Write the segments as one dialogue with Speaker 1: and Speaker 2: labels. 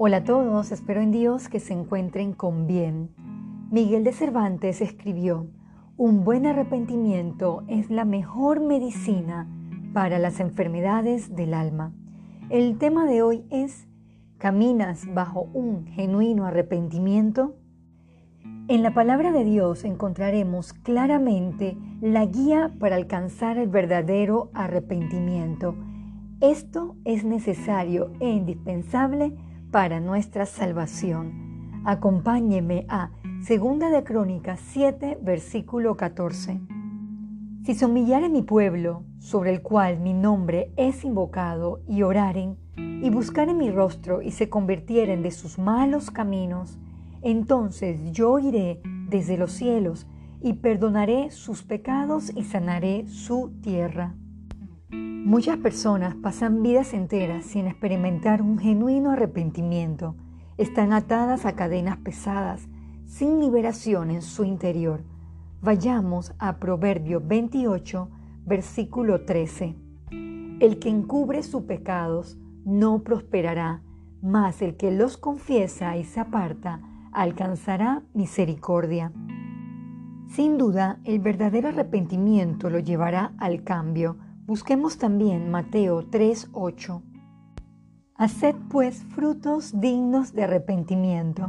Speaker 1: Hola a todos, espero en Dios que se encuentren con bien. Miguel de Cervantes escribió, un buen arrepentimiento es la mejor medicina para las enfermedades del alma. El tema de hoy es, ¿caminas bajo un genuino arrepentimiento? En la palabra de Dios encontraremos claramente la guía para alcanzar el verdadero arrepentimiento. Esto es necesario e indispensable para nuestra salvación. Acompáñeme a Segunda de Crónicas 7, versículo 14. Si se humillare mi pueblo, sobre el cual mi nombre es invocado, y oraren, y buscaren mi rostro, y se convirtieren de sus malos caminos, entonces yo iré desde los cielos, y perdonaré sus pecados y sanaré su tierra. Muchas personas pasan vidas enteras sin experimentar un genuino arrepentimiento. Están atadas a cadenas pesadas, sin liberación en su interior. Vayamos a Proverbio 28, versículo 13. El que encubre sus pecados no prosperará, mas el que los confiesa y se aparta alcanzará misericordia. Sin duda, el verdadero arrepentimiento lo llevará al cambio, Busquemos también Mateo 3:8. Haced pues frutos dignos de arrepentimiento.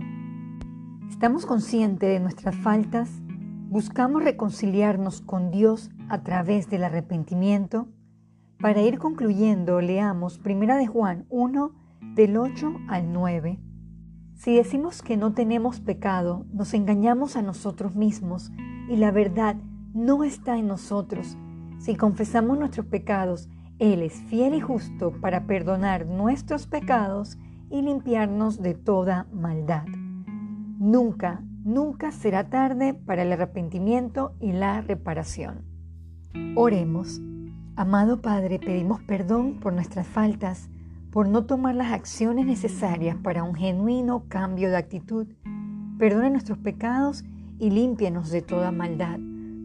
Speaker 1: ¿Estamos conscientes de nuestras faltas? ¿Buscamos reconciliarnos con Dios a través del arrepentimiento? Para ir concluyendo, leamos 1 de Juan 1 del 8 al 9. Si decimos que no tenemos pecado, nos engañamos a nosotros mismos y la verdad no está en nosotros. Si confesamos nuestros pecados, Él es fiel y justo para perdonar nuestros pecados y limpiarnos de toda maldad. Nunca, nunca será tarde para el arrepentimiento y la reparación. Oremos. Amado Padre, pedimos perdón por nuestras faltas, por no tomar las acciones necesarias para un genuino cambio de actitud. Perdona nuestros pecados y límpianos de toda maldad.